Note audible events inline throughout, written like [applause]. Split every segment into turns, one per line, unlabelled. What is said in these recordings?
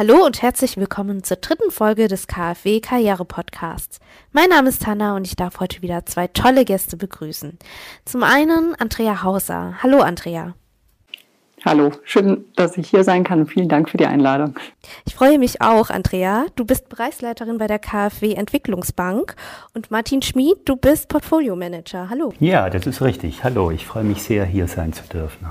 Hallo und herzlich willkommen zur dritten Folge des KfW Karriere Podcasts. Mein Name ist Hanna und ich darf heute wieder zwei tolle Gäste begrüßen. Zum einen Andrea Hauser. Hallo Andrea.
Hallo, schön, dass ich hier sein kann. Vielen Dank für die Einladung.
Ich freue mich auch, Andrea. Du bist Bereichsleiterin bei der KfW Entwicklungsbank und Martin Schmid, du bist Portfolio Manager. Hallo.
Ja, das ist richtig. Hallo, ich freue mich sehr, hier sein zu dürfen.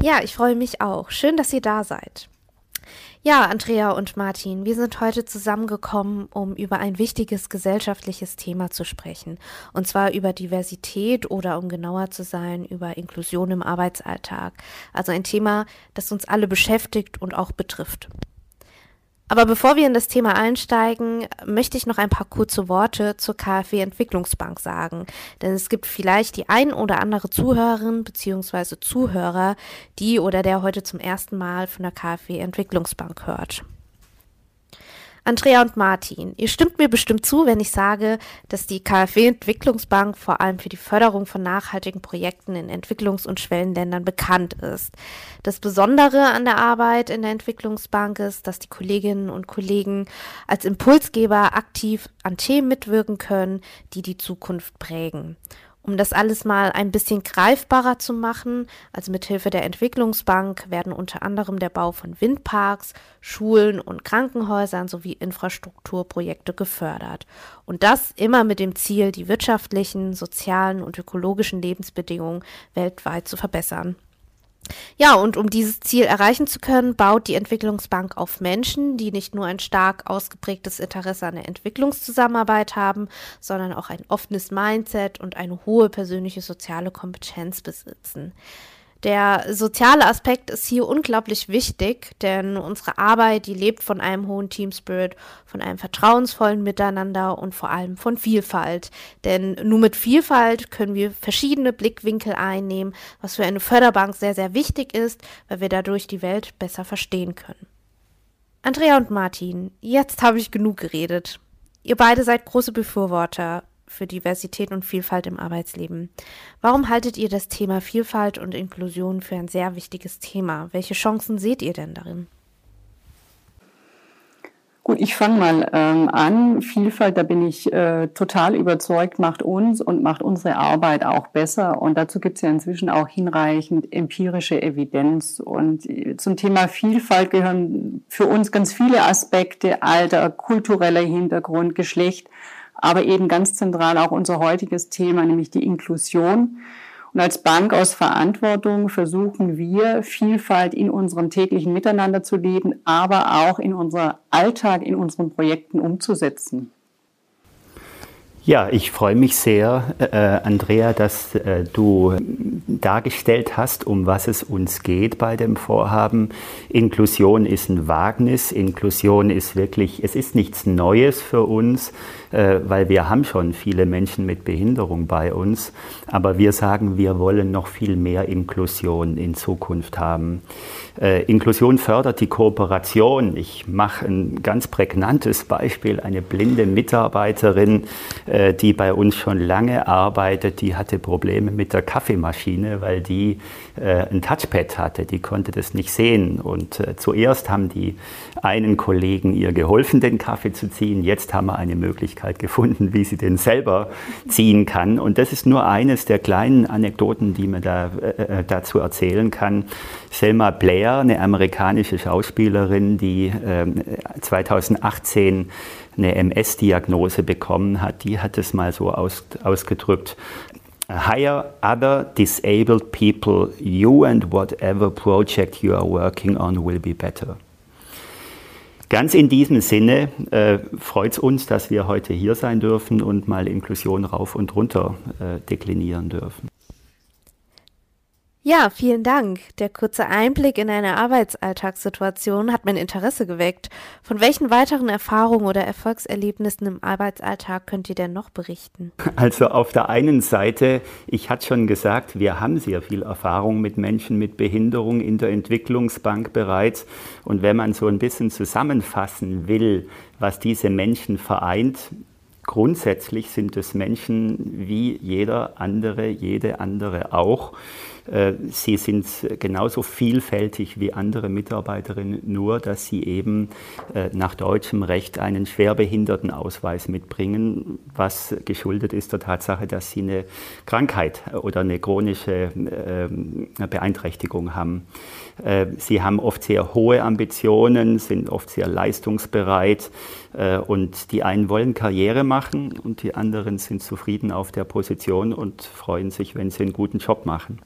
Ja, ich freue mich auch. Schön, dass ihr da seid. Ja, Andrea und Martin, wir sind heute zusammengekommen, um über ein wichtiges gesellschaftliches Thema zu sprechen. Und zwar über Diversität oder um genauer zu sein, über Inklusion im Arbeitsalltag. Also ein Thema, das uns alle beschäftigt und auch betrifft. Aber bevor wir in das Thema einsteigen, möchte ich noch ein paar kurze Worte zur KfW Entwicklungsbank sagen. Denn es gibt vielleicht die ein oder andere Zuhörerin bzw. Zuhörer, die oder der heute zum ersten Mal von der KfW Entwicklungsbank hört. Andrea und Martin, ihr stimmt mir bestimmt zu, wenn ich sage, dass die KfW Entwicklungsbank vor allem für die Förderung von nachhaltigen Projekten in Entwicklungs- und Schwellenländern bekannt ist. Das Besondere an der Arbeit in der Entwicklungsbank ist, dass die Kolleginnen und Kollegen als Impulsgeber aktiv an Themen mitwirken können, die die Zukunft prägen. Um das alles mal ein bisschen greifbarer zu machen, also mithilfe der Entwicklungsbank werden unter anderem der Bau von Windparks, Schulen und Krankenhäusern sowie Infrastrukturprojekte gefördert. Und das immer mit dem Ziel, die wirtschaftlichen, sozialen und ökologischen Lebensbedingungen weltweit zu verbessern. Ja, und um dieses Ziel erreichen zu können, baut die Entwicklungsbank auf Menschen, die nicht nur ein stark ausgeprägtes Interesse an der Entwicklungszusammenarbeit haben, sondern auch ein offenes Mindset und eine hohe persönliche soziale Kompetenz besitzen. Der soziale Aspekt ist hier unglaublich wichtig, denn unsere Arbeit, die lebt von einem hohen Team Spirit, von einem vertrauensvollen Miteinander und vor allem von Vielfalt. Denn nur mit Vielfalt können wir verschiedene Blickwinkel einnehmen, was für eine Förderbank sehr, sehr wichtig ist, weil wir dadurch die Welt besser verstehen können. Andrea und Martin, jetzt habe ich genug geredet. Ihr beide seid große Befürworter für Diversität und Vielfalt im Arbeitsleben. Warum haltet ihr das Thema Vielfalt und Inklusion für ein sehr wichtiges Thema? Welche Chancen seht ihr denn darin?
Gut, ich fange mal ähm, an. Vielfalt, da bin ich äh, total überzeugt, macht uns und macht unsere Arbeit auch besser. Und dazu gibt es ja inzwischen auch hinreichend empirische Evidenz. Und äh, zum Thema Vielfalt gehören für uns ganz viele Aspekte, Alter, kultureller Hintergrund, Geschlecht aber eben ganz zentral auch unser heutiges Thema, nämlich die Inklusion. Und als Bank aus Verantwortung versuchen wir, Vielfalt in unserem täglichen Miteinander zu leben, aber auch in unser Alltag, in unseren Projekten umzusetzen.
Ja, ich freue mich sehr, äh, Andrea, dass äh, du dargestellt hast, um was es uns geht bei dem Vorhaben. Inklusion ist ein Wagnis. Inklusion ist wirklich, es ist nichts Neues für uns, äh, weil wir haben schon viele Menschen mit Behinderung bei uns. Aber wir sagen, wir wollen noch viel mehr Inklusion in Zukunft haben. Äh, Inklusion fördert die Kooperation. Ich mache ein ganz prägnantes Beispiel. Eine blinde Mitarbeiterin, äh, die bei uns schon lange arbeitet, die hatte Probleme mit der Kaffeemaschine, weil die äh, ein Touchpad hatte. Die konnte das nicht sehen. Und zuerst haben die einen Kollegen ihr geholfen, den Kaffee zu ziehen. Jetzt haben wir eine Möglichkeit gefunden, wie sie den selber ziehen kann. Und das ist nur eines der kleinen Anekdoten, die man da, äh, dazu erzählen kann. Selma Blair, eine amerikanische Schauspielerin, die äh, 2018 eine MS-Diagnose bekommen hat, die hat es mal so aus, ausgedrückt. Hire other disabled people. You and whatever project you are working on will be better. Ganz in diesem Sinne äh, freut es uns, dass wir heute hier sein dürfen und mal Inklusion rauf und runter äh, deklinieren dürfen.
Ja, vielen Dank. Der kurze Einblick in eine Arbeitsalltagssituation hat mein Interesse geweckt. Von welchen weiteren Erfahrungen oder Erfolgserlebnissen im Arbeitsalltag könnt ihr denn noch berichten? [laughs]
Also auf der einen Seite, ich hatte schon gesagt, wir haben sehr viel Erfahrung mit Menschen mit Behinderung in der Entwicklungsbank bereits. Und wenn man so ein bisschen zusammenfassen will, was diese Menschen vereint, grundsätzlich sind es Menschen wie jeder andere, jede andere auch sie sind genauso vielfältig wie andere Mitarbeiterinnen, nur dass sie eben äh, nach deutschem Recht einen Schwerbehindertenausweis mitbringen, was geschuldet ist der Tatsache, dass sie eine Krankheit oder eine chronische ähm, Beeinträchtigung haben. Äh, sie haben oft sehr hohe Ambitionen, sind oft sehr leistungsbereit und die einen wollen Karriere machen und die anderen sind zufrieden auf der Position und freuen sich, wenn sie einen guten Job machen.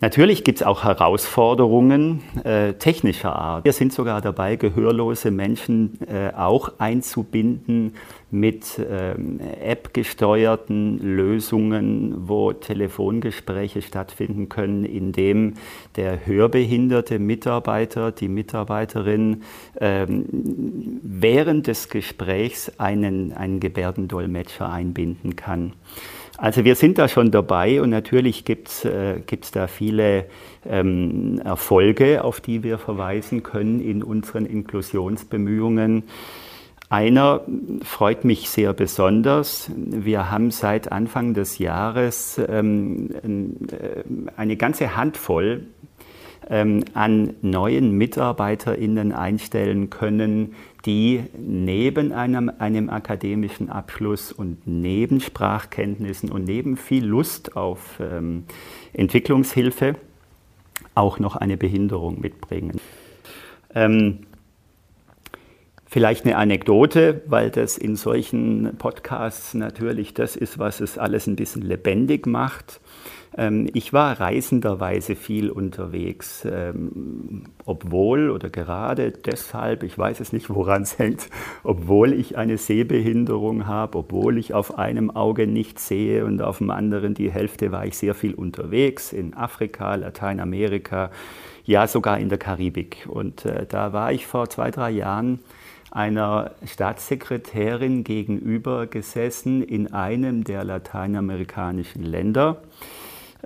Natürlich gibt es auch Herausforderungen äh, technischer Art. Wir sind sogar dabei, gehörlose Menschen äh, auch einzubinden mit ähm, App-gesteuerten Lösungen, wo Telefongespräche stattfinden können, indem der hörbehinderte Mitarbeiter, die Mitarbeiterin ähm, während des Gesprächs einen, einen Gebärdendolmetscher einbinden kann. Also wir sind da schon dabei und natürlich gibt es äh, da viele ähm, Erfolge, auf die wir verweisen können in unseren Inklusionsbemühungen. Einer freut mich sehr besonders. Wir haben seit Anfang des Jahres ähm, äh, eine ganze Handvoll ähm, an neuen MitarbeiterInnen einstellen können, die neben einem, einem akademischen Abschluss und neben Sprachkenntnissen und neben viel Lust auf ähm, Entwicklungshilfe auch noch eine Behinderung mitbringen. Ähm, Vielleicht eine Anekdote, weil das in solchen Podcasts natürlich das ist, was es alles ein bisschen lebendig macht. Ähm, ich war reisenderweise viel unterwegs, ähm, obwohl oder gerade deshalb, ich weiß es nicht, woran es hängt, obwohl ich eine Sehbehinderung habe, obwohl ich auf einem Auge nicht sehe und auf dem anderen die Hälfte, war ich sehr viel unterwegs in Afrika, Lateinamerika, ja sogar in der Karibik. Und äh, da war ich vor zwei, drei Jahren einer Staatssekretärin gegenüber gesessen in einem der lateinamerikanischen Länder.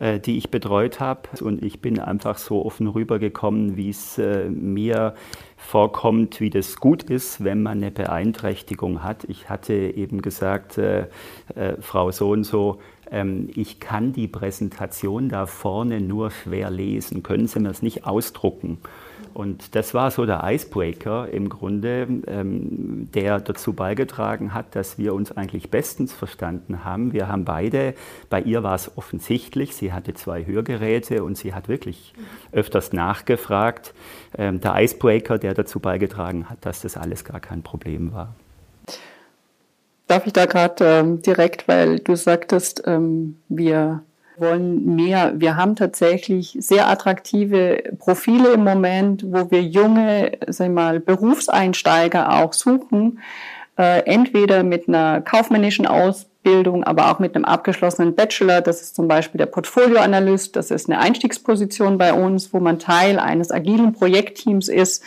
Äh, die ich betreut habe. Und ich bin einfach so offen rübergekommen, wie es äh, mir vorkommt, wie das gut ist, wenn man eine Beeinträchtigung hat. Ich hatte eben gesagt, äh, äh, Frau so und so, ich kann die Präsentation da vorne nur schwer lesen. Können Sie mir das nicht ausdrucken? Und das war so der Icebreaker im Grunde, ähm, der dazu beigetragen hat, dass wir uns eigentlich bestens verstanden haben. Wir haben beide, bei ihr war es offensichtlich, sie hatte zwei Hörgeräte und sie hat wirklich öfters nachgefragt. Ähm, der Icebreaker, der dazu beigetragen hat, dass das alles gar kein Problem war.
Darf ich da gerade ähm, direkt, weil du sagtest, ähm, wir wollen mehr. Wir haben tatsächlich sehr attraktive Profile im Moment, wo wir junge, sag mal, Berufseinsteiger auch suchen, äh, entweder mit einer kaufmännischen Ausbildung, Bildung, aber auch mit einem abgeschlossenen Bachelor. Das ist zum Beispiel der Portfolioanalyst. Das ist eine Einstiegsposition bei uns, wo man Teil eines agilen Projektteams ist,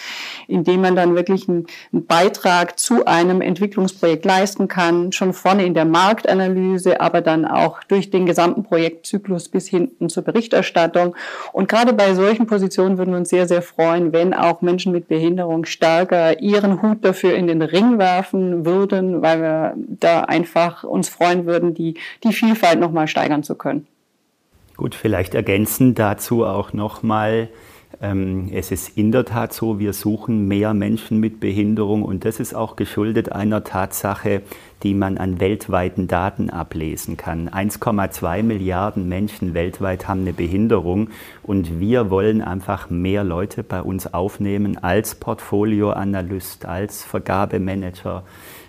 in dem man dann wirklich einen, Beitrag zu einem Entwicklungsprojekt leisten kann, schon vorne in der Marktanalyse, aber dann auch durch den gesamten Projektzyklus bis hinten zur Berichterstattung. Und gerade bei solchen Positionen würden wir uns sehr, sehr freuen, wenn auch Menschen mit Behinderung stärker ihren Hut dafür in den Ring werfen würden, weil wir da einfach uns freuen, freuen würden, die, die Vielfalt nochmal steigern zu können.
Gut, vielleicht ergänzen dazu auch nochmal, ähm, es ist in der Tat so, wir suchen mehr Menschen mit Behinderung und das ist auch geschuldet einer Tatsache, die man an weltweiten Daten ablesen kann. 1,2 Milliarden Menschen weltweit haben eine Behinderung und wir wollen einfach mehr Leute bei uns aufnehmen als Portfolioanalyst, als Vergabemanager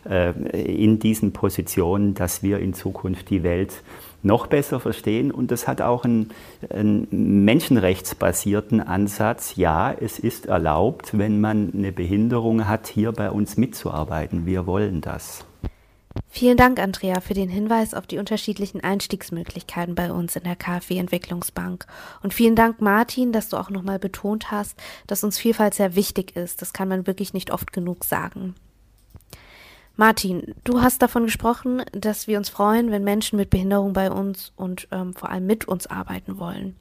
in diesen Positionen, dass wir in Zukunft die Welt noch besser verstehen. Und das hat auch einen, einen, menschenrechtsbasierten Ansatz. Ja, es ist erlaubt, wenn man eine Behinderung hat, hier bei uns mitzuarbeiten. Wir wollen das.
Vielen Dank, Andrea, für den Hinweis auf die unterschiedlichen Einstiegsmöglichkeiten bei uns in der KfW Entwicklungsbank. Und vielen Dank, Martin, dass du auch nochmal betont hast, dass uns Vielfalt sehr wichtig ist. Das kann man wirklich nicht oft genug sagen. Martin, du hast davon gesprochen, dass wir uns freuen, wenn Menschen mit Behinderung bei uns und ähm, vor allem mit uns arbeiten wollen.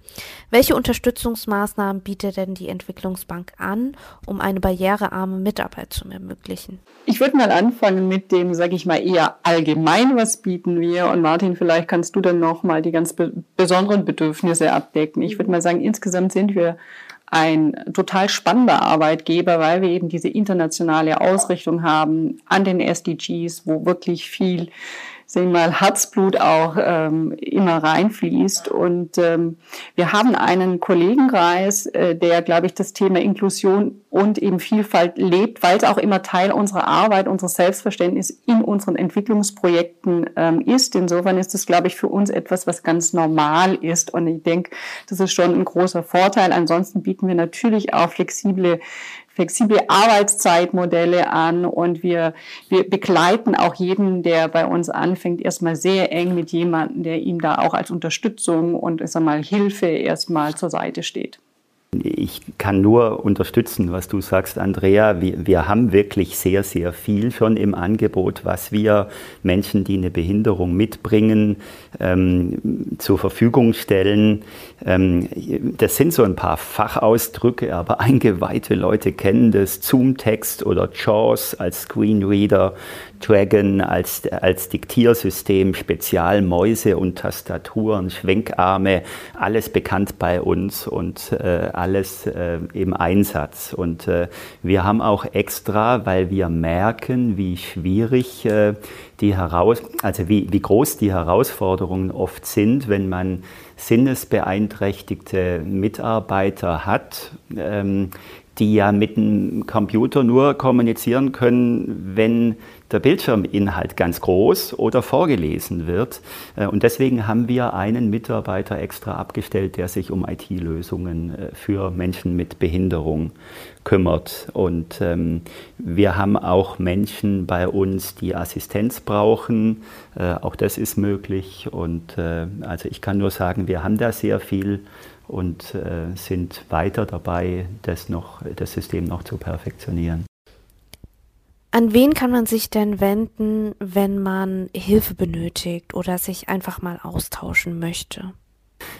Welche Unterstützungsmaßnahmen bietet denn die Entwicklungsbank an, um eine barrierearme Mitarbeit zu ermöglichen?
Ich würde mal anfangen mit dem, sage ich mal, eher allgemein, was bieten wir? Und Martin, vielleicht kannst du dann noch mal die ganz be besonderen Bedürfnisse abdecken. Ich würde mal sagen, insgesamt sind wir ein total spannender Arbeitgeber, weil wir eben diese internationale Ausrichtung haben an den SDGs, wo wirklich viel sehen mal, Herzblut auch ähm, immer reinfließt. Und ähm, wir haben einen Kollegenkreis, äh, der, glaube ich, das Thema Inklusion und eben Vielfalt lebt, weil es auch immer Teil unserer Arbeit, unseres Selbstverständnis in unseren Entwicklungsprojekten ähm, ist. Insofern ist das, glaube ich, für uns etwas, was ganz normal ist. Und ich denke, das ist schon ein großer Vorteil. Ansonsten bieten wir natürlich auch flexible flexible Arbeitszeitmodelle an und wir, wir begleiten auch jeden, der bei uns anfängt, erstmal sehr eng mit jemandem, der ihm da auch als Unterstützung und ich sag mal Hilfe erstmal zur Seite steht.
Ich kann nur unterstützen, was du sagst, Andrea. Wir, wir, haben wirklich sehr, sehr viel schon im Angebot, was wir Menschen, die eine Behinderung mitbringen, ähm, zur Verfügung stellen. Ähm, das sind so ein paar Fachausdrücke, aber [laughs] eingeweihte Leute kennen das. Zoom-Text oder JAWS als Screenreader, Dragon als, als Diktiersystem, Spezialmäuse und Tastaturen, Schwenkarme, alles bekannt bei uns und äh, alles äh, im Einsatz. Und äh, wir haben auch extra, weil wir merken, wie schwierig äh, die heraus, also wie, wie groß die Herausforderungen oft sind, wenn man sinnesbeeinträchtigte Mitarbeiter hat, ähm, die ja mit dem Computer nur kommunizieren können, wenn der Bildschirminhalt ganz groß oder vorgelesen wird. Äh, und deswegen haben wir einen Mitarbeiter extra abgestellt, der sich um IT-Lösungen äh, für Menschen mit Behinderung kümmert. Und ähm, wir haben auch Menschen bei uns, die Assistenz brauchen. Äh, auch das ist möglich. Und also ich kann nur sagen, wir haben da sehr viel und äh, sind weiter dabei, das, noch, das System noch zu perfektionieren.
An wen kann man sich denn wenden, wenn man Hilfe benötigt oder sich einfach mal austauschen möchte?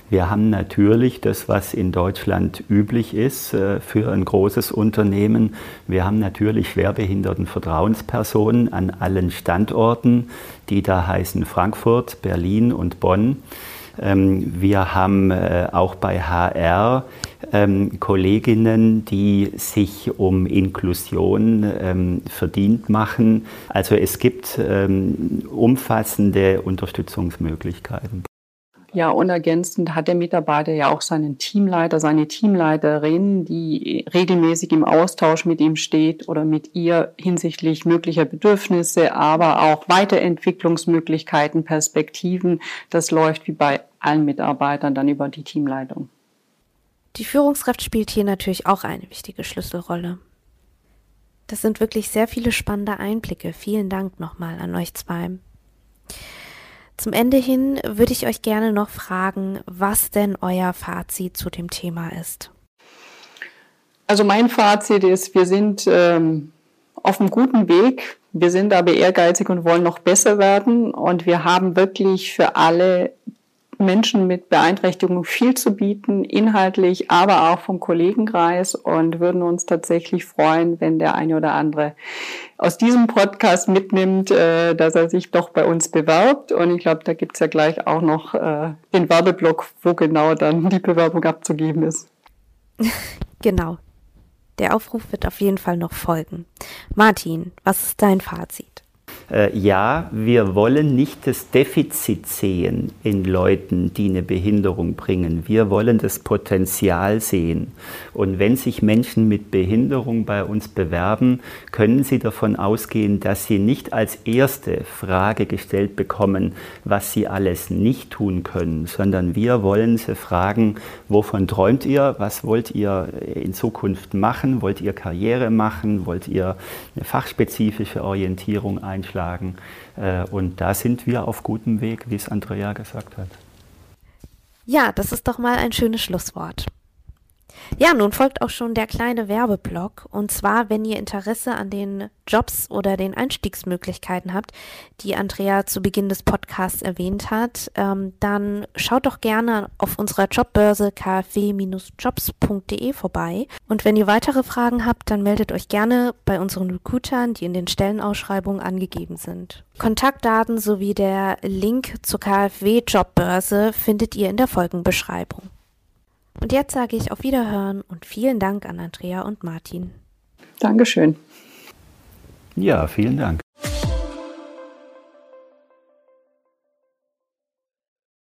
Wir haben natürlich das, was in Deutschland üblich ist äh, für ein großes Unternehmen. Wir haben natürlich schwerbehinderten Vertrauenspersonen an allen Standorten, die da heißen Frankfurt, Berlin und Bonn. Ähm, wir haben äh, auch bei HR ähm, Kolleginnen, die sich um Inklusion ähm, verdient machen. Also es gibt umfassende Unterstützungsmöglichkeiten.
Ja, und ergänzend hat der Mitarbeiter ja auch seinen Teamleiter, seine Teamleiterin, die regelmäßig im Austausch mit ihm steht oder mit ihr hinsichtlich möglicher Bedürfnisse, aber auch Weiterentwicklungsmöglichkeiten, Perspektiven. Das läuft wie bei allen Mitarbeitern dann über die Teamleitung.
Die Führungskraft spielt hier natürlich auch eine wichtige Schlüsselrolle. Das sind wirklich sehr viele spannende Einblicke. Vielen Dank nochmal an euch zwei. Zum Ende hin würde ich euch gerne noch fragen, was denn euer Fazit zu dem Thema ist.
Also mein Fazit ist, wir sind ähm, auf einem guten Weg. Wir sind aber ehrgeizig und wollen noch besser werden. Und wir haben wirklich für alle Menschen mit Beeinträchtigungen viel zu bieten, inhaltlich, aber auch vom Kollegenkreis und würden uns tatsächlich freuen, wenn der eine oder andere aus diesem Podcast mitnimmt, äh, dass er sich doch bei uns bewerbt. Und ich glaube, da gibt's ja gleich auch noch äh, den Werbeblock, wo genau dann die Bewerbung abzugeben ist. [laughs]
genau. Der Aufruf wird auf jeden Fall noch folgen. Martin, was ist dein Fazit?
Äh, ja, wir wollen nicht das Defizit sehen in Leuten, die eine Behinderung bringen. Wir wollen das Potenzial sehen. Und wenn sich Menschen mit Behinderung bei uns bewerben, können sie davon ausgehen, dass sie nicht als erste Frage gestellt bekommen, was sie alles nicht tun können, sondern wir wollen sie fragen, wovon träumt ihr, was wollt ihr in Zukunft machen, wollt ihr Karriere machen, wollt ihr eine fachspezifische Orientierung einschlagen einschlagen. Äh, und da sind wir auf gutem Weg, wie es Andrea gesagt hat.
Ja, das ist doch mal ein schönes Schlusswort. Ja, nun folgt auch schon der kleine Werbeblock. Und zwar, wenn ihr Interesse an den Jobs oder den Einstiegsmöglichkeiten habt, die Andrea zu Beginn des Podcasts erwähnt hat, ähm, dann schaut doch gerne auf unserer Jobbörse kfw-jobs.de vorbei. Und wenn ihr weitere Fragen habt, dann meldet euch gerne bei unseren Recruitern, die in den Stellenausschreibungen angegeben sind. Kontaktdaten sowie der Link zur KfW-Jobbörse findet ihr in der Folgenbeschreibung. Und jetzt sage ich auf Wiederhören und vielen Dank an Andrea und Martin.
Dankeschön.
Ja, vielen Dank.